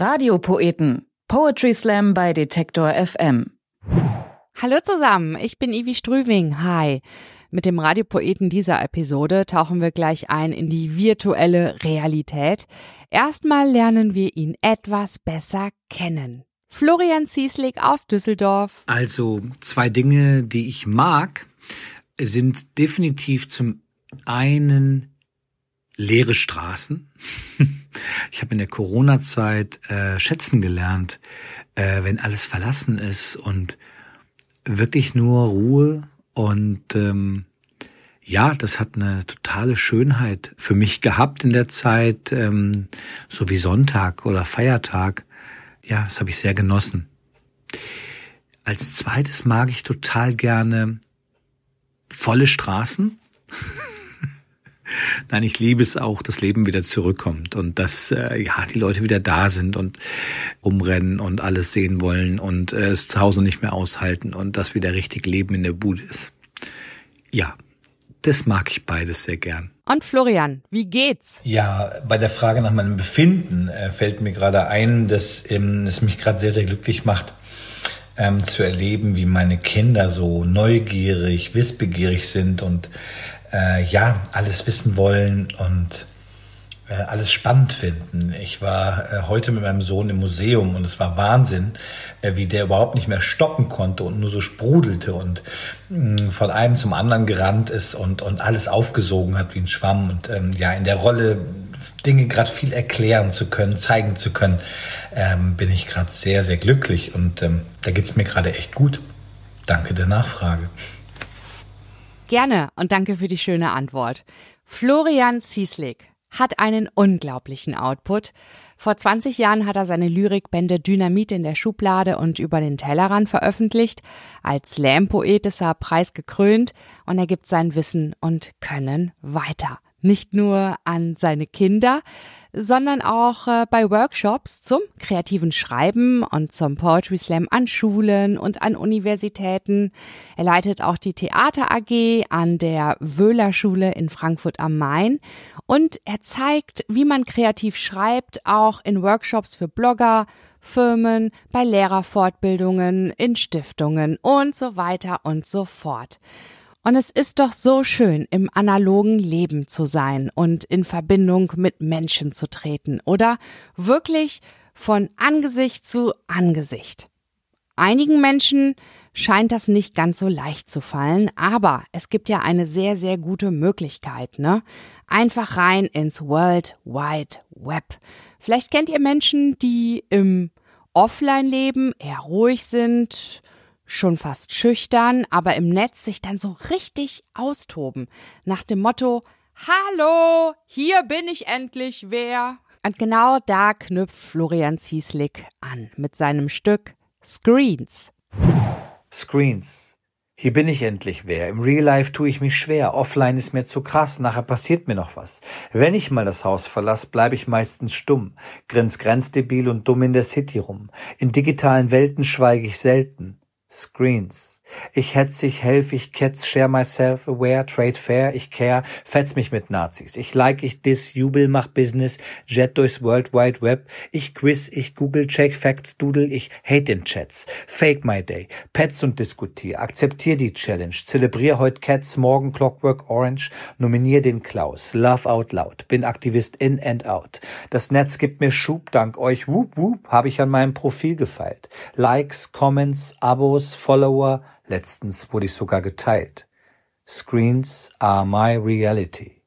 Radiopoeten. Poetry Slam bei Detektor FM. Hallo zusammen, ich bin Ivi Strüving. Hi. Mit dem Radiopoeten dieser Episode tauchen wir gleich ein in die virtuelle Realität. Erstmal lernen wir ihn etwas besser kennen. Florian Zieslik aus Düsseldorf. Also zwei Dinge, die ich mag, sind definitiv zum einen leere Straßen. Ich habe in der Corona-Zeit äh, schätzen gelernt, äh, wenn alles verlassen ist und wirklich nur Ruhe und ähm, ja, das hat eine totale Schönheit für mich gehabt in der Zeit, ähm, so wie Sonntag oder Feiertag. Ja, das habe ich sehr genossen. Als zweites mag ich total gerne volle Straßen. Nein, ich liebe es auch, dass Leben wieder zurückkommt und dass äh, ja die Leute wieder da sind und rumrennen und alles sehen wollen und äh, es zu Hause nicht mehr aushalten und dass wieder richtig Leben in der Bude ist. Ja, das mag ich beides sehr gern. Und Florian, wie geht's? Ja, bei der Frage nach meinem Befinden äh, fällt mir gerade ein, dass ähm, es mich gerade sehr, sehr glücklich macht, ähm, zu erleben, wie meine Kinder so neugierig, wissbegierig sind und äh, ja, alles wissen wollen und äh, alles spannend finden. Ich war äh, heute mit meinem Sohn im Museum und es war Wahnsinn, äh, wie der überhaupt nicht mehr stoppen konnte und nur so sprudelte und mh, mm, von einem zum anderen gerannt ist und, und alles aufgesogen hat wie ein Schwamm und ähm, ja, in der Rolle Dinge gerade viel erklären zu können, zeigen zu können, ähm, bin ich gerade sehr, sehr glücklich und ähm, da geht's mir gerade echt gut. Danke der Nachfrage. Gerne und danke für die schöne Antwort. Florian Zieslik hat einen unglaublichen Output. Vor 20 Jahren hat er seine Lyrikbände Dynamit in der Schublade und über den Tellerrand veröffentlicht. Als Slam-Poet ist er preisgekrönt und er gibt sein Wissen und Können weiter nicht nur an seine Kinder, sondern auch äh, bei Workshops zum kreativen Schreiben und zum Poetry Slam an Schulen und an Universitäten. Er leitet auch die Theater AG an der Wöhler Schule in Frankfurt am Main und er zeigt, wie man kreativ schreibt, auch in Workshops für Blogger, Firmen, bei Lehrerfortbildungen, in Stiftungen und so weiter und so fort. Und es ist doch so schön, im analogen Leben zu sein und in Verbindung mit Menschen zu treten oder wirklich von Angesicht zu Angesicht. Einigen Menschen scheint das nicht ganz so leicht zu fallen, aber es gibt ja eine sehr, sehr gute Möglichkeit, ne? Einfach rein ins World Wide Web. Vielleicht kennt ihr Menschen, die im Offline-Leben eher ruhig sind, schon fast schüchtern, aber im Netz sich dann so richtig austoben. Nach dem Motto, Hallo, hier bin ich endlich wer. Und genau da knüpft Florian Zieslik an mit seinem Stück Screens. Screens. Hier bin ich endlich wer. Im Real Life tue ich mich schwer. Offline ist mir zu krass. Nachher passiert mir noch was. Wenn ich mal das Haus verlasse, bleibe ich meistens stumm. Grins grenzdebil und dumm in der City rum. In digitalen Welten schweige ich selten. Screens. Ich hetz, ich helf, ich ketz, share myself, aware, trade fair, ich care, fetz mich mit Nazis. Ich like, ich diss, jubel, mach Business, jet durchs World Wide Web. Ich quiz, ich google, check Facts, doodle, ich hate in Chats. Fake my day, Pets und diskutier, akzeptier die Challenge, zelebrier heut Cats, morgen Clockwork Orange, nominier den Klaus, love out loud, bin Aktivist in and out. Das Netz gibt mir Schub, dank euch, whoop whoop, habe ich an meinem Profil gefeilt. Likes, Comments, Abos, Follower, Letztens wurde ich sogar geteilt. Screens are my reality.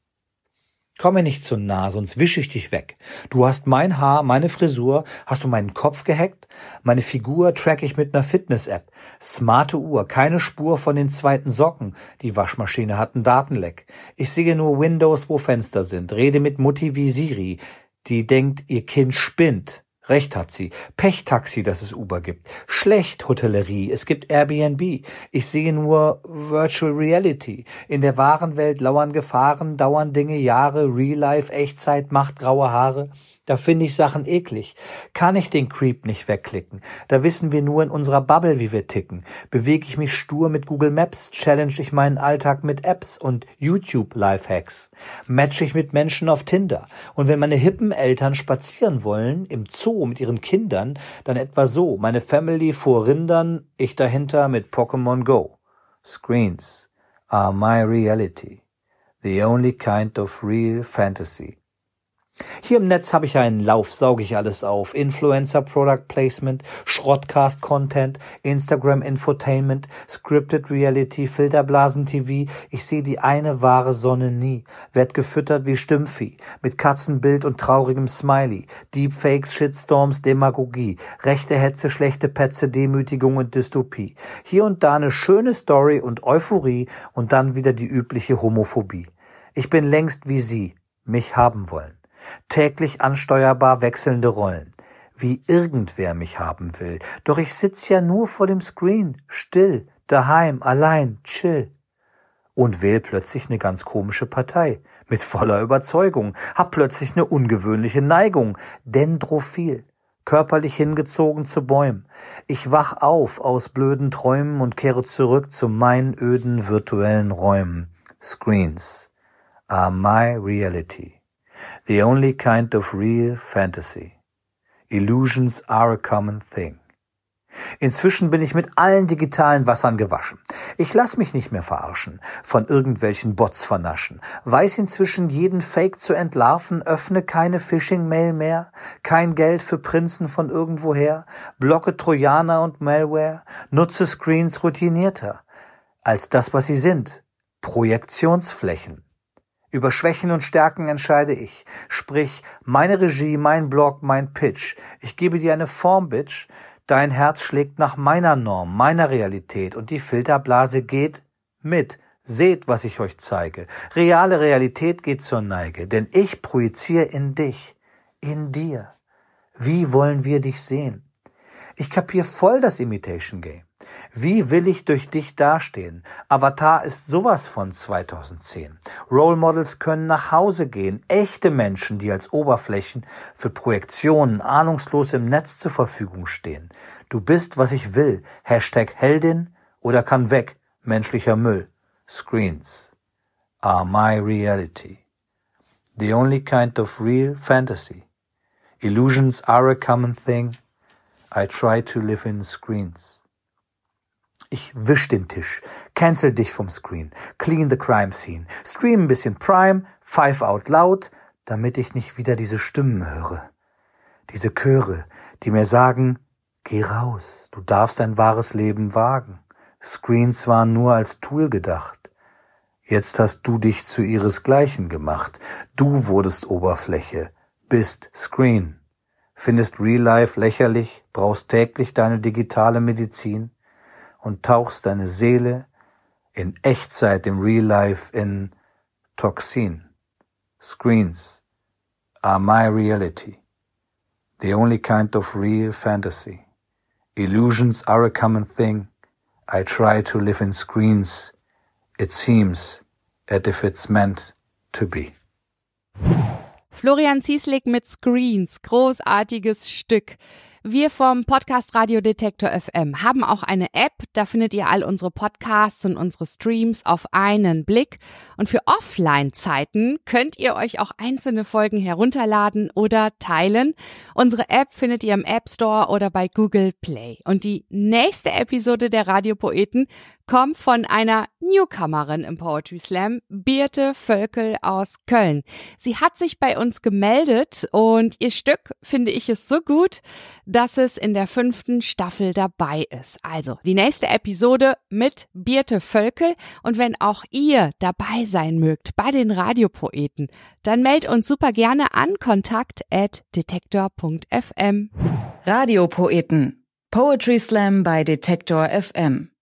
Komm mir nicht zu nah, sonst wische ich dich weg. Du hast mein Haar, meine Frisur, hast du meinen Kopf gehackt? Meine Figur track ich mit ner Fitness-App. Smarte Uhr, keine Spur von den zweiten Socken. Die Waschmaschine hat einen Datenleck. Ich sehe nur Windows, wo Fenster sind. Rede mit Mutti wie Siri. Die denkt, ihr Kind spinnt. Recht hat sie. Pechtaxi, dass es Uber gibt. Schlecht Hotellerie. Es gibt Airbnb. Ich sehe nur Virtual Reality. In der wahren Welt lauern Gefahren, dauern Dinge Jahre, Real Life, Echtzeit, Macht, graue Haare. Da finde ich Sachen eklig. Kann ich den Creep nicht wegklicken. Da wissen wir nur in unserer Bubble, wie wir ticken. Bewege ich mich stur mit Google Maps, challenge ich meinen Alltag mit Apps und YouTube Lifehacks. Match ich mit Menschen auf Tinder. Und wenn meine hippen Eltern spazieren wollen, im Zoo Zoo mit ihren Kindern, dann etwa so. Meine Family vor Rindern, ich dahinter mit Pokémon Go. Screens are my reality. The only kind of real fantasy. Hier im Netz habe ich einen Lauf, sauge ich alles auf. Influencer Product Placement, Schrottcast Content, Instagram Infotainment, Scripted Reality, Filterblasen TV. Ich sehe die eine wahre Sonne nie. Werd gefüttert wie Stimmvieh, mit Katzenbild und traurigem Smiley. Deepfakes, Shitstorms, Demagogie, rechte Hetze, schlechte Petze, Demütigung und Dystopie. Hier und da eine schöne Story und Euphorie und dann wieder die übliche Homophobie. Ich bin längst wie Sie, mich haben wollen täglich ansteuerbar wechselnde Rollen, wie irgendwer mich haben will. Doch ich sitz ja nur vor dem Screen, still, daheim, allein, chill. Und wähl plötzlich eine ganz komische Partei, mit voller Überzeugung, hab plötzlich eine ungewöhnliche Neigung, Dendrophil, körperlich hingezogen zu Bäumen. Ich wach auf aus blöden Träumen und kehre zurück zu meinen öden virtuellen Räumen. Screens are my reality. The only kind of real fantasy. Illusions are a common thing. Inzwischen bin ich mit allen digitalen Wassern gewaschen. Ich lass mich nicht mehr verarschen, von irgendwelchen Bots vernaschen, weiß inzwischen jeden Fake zu entlarven, öffne keine Phishing-Mail mehr, kein Geld für Prinzen von irgendwoher, blocke Trojaner und Malware, nutze Screens routinierter als das, was sie sind, Projektionsflächen. Über Schwächen und Stärken entscheide ich. Sprich, meine Regie, mein Blog, mein Pitch. Ich gebe dir eine Form, Bitch. Dein Herz schlägt nach meiner Norm, meiner Realität und die Filterblase geht mit. Seht, was ich euch zeige. Reale Realität geht zur Neige, denn ich projiziere in dich, in dir. Wie wollen wir dich sehen? Ich kapier voll das Imitation Game. Wie will ich durch dich dastehen? Avatar ist sowas von 2010. Role Models können nach Hause gehen. Echte Menschen, die als Oberflächen für Projektionen ahnungslos im Netz zur Verfügung stehen. Du bist, was ich will. Hashtag Heldin oder kann weg. Menschlicher Müll. Screens are my reality. The only kind of real fantasy. Illusions are a common thing. I try to live in screens. Ich wisch den Tisch, cancel dich vom Screen, clean the crime scene, stream ein bisschen Prime, five out loud, damit ich nicht wieder diese Stimmen höre. Diese Chöre, die mir sagen, geh raus, du darfst dein wahres Leben wagen. Screens waren nur als Tool gedacht. Jetzt hast du dich zu ihresgleichen gemacht. Du wurdest Oberfläche, bist Screen. Findest Real Life lächerlich, brauchst täglich deine digitale Medizin und tauchst deine Seele in Echtzeit im Real Life in Toxin. Screens are my reality, the only kind of real fantasy. Illusions are a common thing. I try to live in screens. It seems as if it's meant to be. Florian Zieslik mit Screens, großartiges Stück. Wir vom Podcast Radio Detektor FM haben auch eine App, da findet ihr all unsere Podcasts und unsere Streams auf einen Blick. Und für Offline-Zeiten könnt ihr euch auch einzelne Folgen herunterladen oder teilen. Unsere App findet ihr im App Store oder bei Google Play. Und die nächste Episode der Radiopoeten kommt von einer Newcomerin im Poetry Slam, Birte Völkel aus Köln. Sie hat sich bei uns gemeldet und ihr Stück finde ich es so gut, dass es in der fünften Staffel dabei ist. Also die nächste Episode mit Birte Völkel und wenn auch ihr dabei sein mögt bei den Radiopoeten, dann meldet uns super gerne an kontakt at detektor.fm. Radiopoeten. Poetry Slam bei Detektor FM.